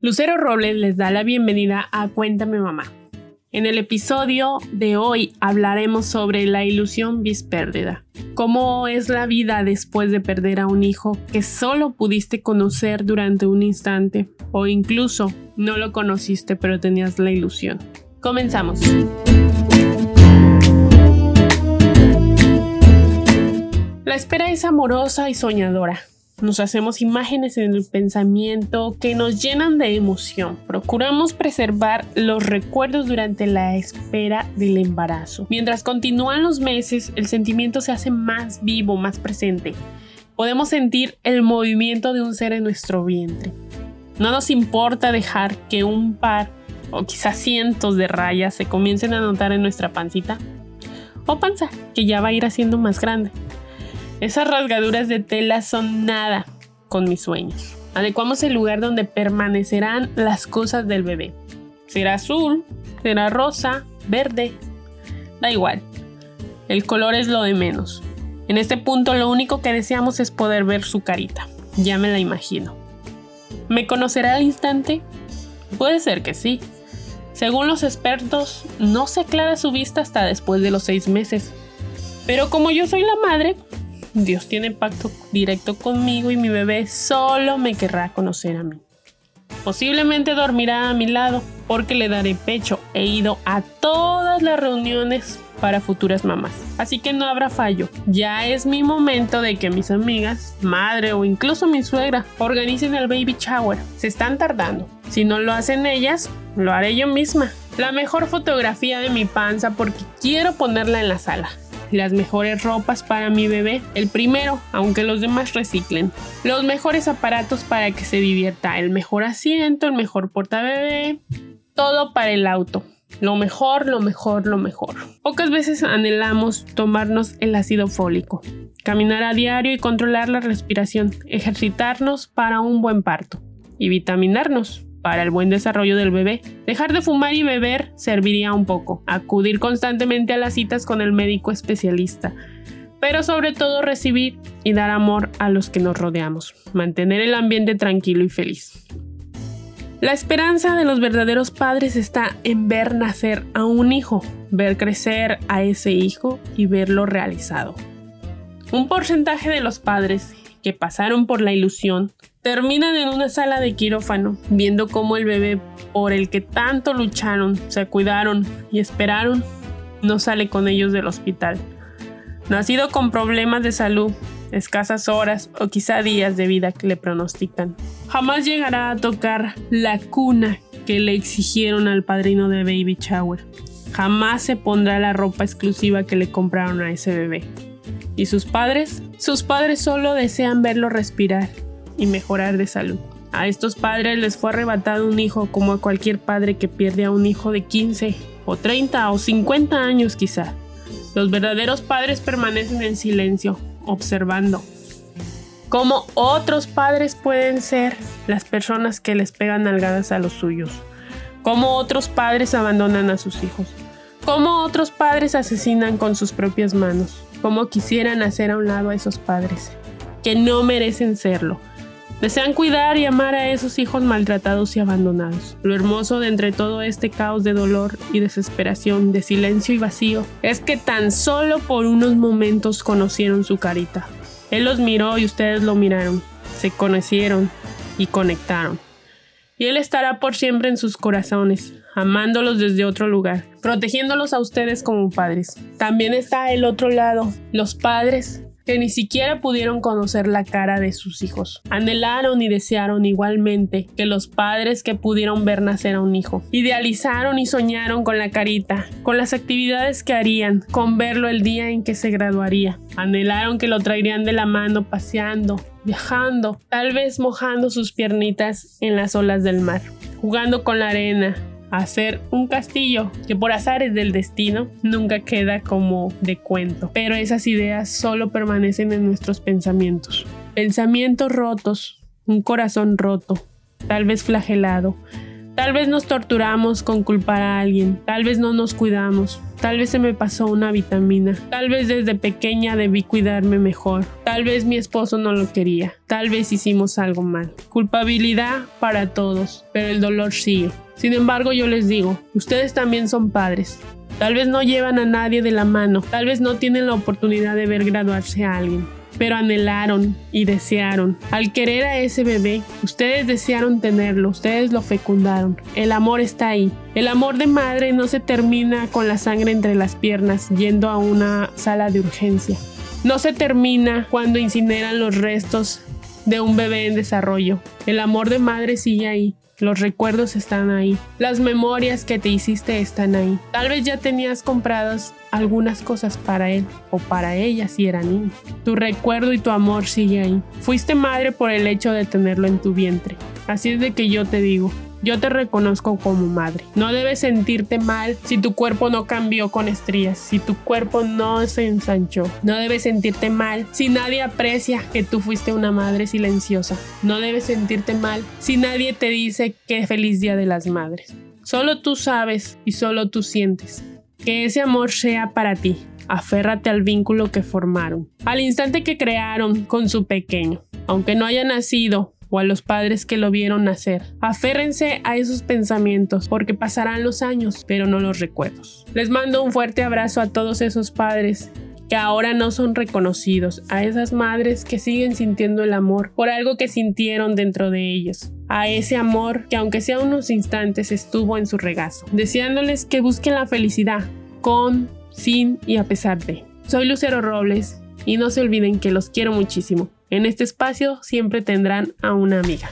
Lucero Robles les da la bienvenida a Cuéntame Mamá. En el episodio de hoy hablaremos sobre la ilusión bis pérdida. Cómo es la vida después de perder a un hijo que solo pudiste conocer durante un instante o incluso no lo conociste pero tenías la ilusión. Comenzamos. La espera es amorosa y soñadora nos hacemos imágenes en el pensamiento que nos llenan de emoción. Procuramos preservar los recuerdos durante la espera del embarazo. Mientras continúan los meses, el sentimiento se hace más vivo, más presente. Podemos sentir el movimiento de un ser en nuestro vientre. No nos importa dejar que un par o quizás cientos de rayas se comiencen a notar en nuestra pancita o panza, que ya va a ir haciendo más grande. Esas rasgaduras de tela son nada con mis sueños. Adecuamos el lugar donde permanecerán las cosas del bebé. Será azul, será rosa, verde. Da igual. El color es lo de menos. En este punto lo único que deseamos es poder ver su carita. Ya me la imagino. ¿Me conocerá al instante? Puede ser que sí. Según los expertos, no se aclara su vista hasta después de los seis meses. Pero como yo soy la madre, Dios tiene pacto directo conmigo y mi bebé solo me querrá conocer a mí. Posiblemente dormirá a mi lado porque le daré pecho. He ido a todas las reuniones para futuras mamás. Así que no habrá fallo. Ya es mi momento de que mis amigas, madre o incluso mi suegra organicen el baby shower. Se están tardando. Si no lo hacen ellas, lo haré yo misma. La mejor fotografía de mi panza porque quiero ponerla en la sala las mejores ropas para mi bebé, el primero, aunque los demás reciclen, los mejores aparatos para que se divierta, el mejor asiento, el mejor portabebé, todo para el auto. Lo mejor, lo mejor, lo mejor. Pocas veces anhelamos tomarnos el ácido fólico, caminar a diario y controlar la respiración, ejercitarnos para un buen parto y vitaminarnos para el buen desarrollo del bebé. Dejar de fumar y beber serviría un poco. Acudir constantemente a las citas con el médico especialista. Pero sobre todo recibir y dar amor a los que nos rodeamos. Mantener el ambiente tranquilo y feliz. La esperanza de los verdaderos padres está en ver nacer a un hijo, ver crecer a ese hijo y verlo realizado. Un porcentaje de los padres que pasaron por la ilusión terminan en una sala de quirófano, viendo cómo el bebé por el que tanto lucharon, se cuidaron y esperaron, no sale con ellos del hospital. Nacido con problemas de salud, escasas horas o quizá días de vida que le pronostican. Jamás llegará a tocar la cuna que le exigieron al padrino de Baby Shower. Jamás se pondrá la ropa exclusiva que le compraron a ese bebé. ¿Y sus padres? Sus padres solo desean verlo respirar y mejorar de salud. A estos padres les fue arrebatado un hijo como a cualquier padre que pierde a un hijo de 15 o 30 o 50 años quizá. Los verdaderos padres permanecen en silencio, observando. Como otros padres pueden ser las personas que les pegan nalgadas a los suyos. Como otros padres abandonan a sus hijos. Como otros padres asesinan con sus propias manos cómo quisieran hacer a un lado a esos padres, que no merecen serlo. Desean cuidar y amar a esos hijos maltratados y abandonados. Lo hermoso de entre todo este caos de dolor y desesperación, de silencio y vacío, es que tan solo por unos momentos conocieron su carita. Él los miró y ustedes lo miraron, se conocieron y conectaron. Y Él estará por siempre en sus corazones, amándolos desde otro lugar, protegiéndolos a ustedes como padres. También está el otro lado, los padres que ni siquiera pudieron conocer la cara de sus hijos. Anhelaron y desearon igualmente que los padres que pudieron ver nacer a un hijo. Idealizaron y soñaron con la carita, con las actividades que harían, con verlo el día en que se graduaría. Anhelaron que lo traerían de la mano paseando, viajando, tal vez mojando sus piernitas en las olas del mar, jugando con la arena, hacer un castillo que por azares del destino nunca queda como de cuento, pero esas ideas solo permanecen en nuestros pensamientos. Pensamientos rotos, un corazón roto, tal vez flagelado, Tal vez nos torturamos con culpar a alguien, tal vez no nos cuidamos, tal vez se me pasó una vitamina, tal vez desde pequeña debí cuidarme mejor, tal vez mi esposo no lo quería, tal vez hicimos algo mal. Culpabilidad para todos, pero el dolor sigue. Sin embargo, yo les digo, ustedes también son padres. Tal vez no llevan a nadie de la mano, tal vez no tienen la oportunidad de ver graduarse a alguien, pero anhelaron y desearon. Al querer a ese bebé, ustedes desearon tenerlo, ustedes lo fecundaron. El amor está ahí. El amor de madre no se termina con la sangre entre las piernas yendo a una sala de urgencia. No se termina cuando incineran los restos de un bebé en desarrollo. El amor de madre sigue ahí. Los recuerdos están ahí. Las memorias que te hiciste están ahí. Tal vez ya tenías compradas algunas cosas para él o para ella si era niño. Tu recuerdo y tu amor sigue ahí. Fuiste madre por el hecho de tenerlo en tu vientre. Así es de que yo te digo, yo te reconozco como madre. No debes sentirte mal si tu cuerpo no cambió con estrías, si tu cuerpo no se ensanchó. No debes sentirte mal si nadie aprecia que tú fuiste una madre silenciosa. No debes sentirte mal si nadie te dice que feliz día de las madres. Solo tú sabes y solo tú sientes. Que ese amor sea para ti. Aférrate al vínculo que formaron, al instante que crearon con su pequeño. Aunque no haya nacido, o a los padres que lo vieron nacer. Aférrense a esos pensamientos porque pasarán los años, pero no los recuerdos. Les mando un fuerte abrazo a todos esos padres que ahora no son reconocidos, a esas madres que siguen sintiendo el amor por algo que sintieron dentro de ellos, a ese amor que aunque sea unos instantes estuvo en su regazo, deseándoles que busquen la felicidad con, sin y a pesar de. Soy Lucero Robles y no se olviden que los quiero muchísimo. En este espacio siempre tendrán a una amiga.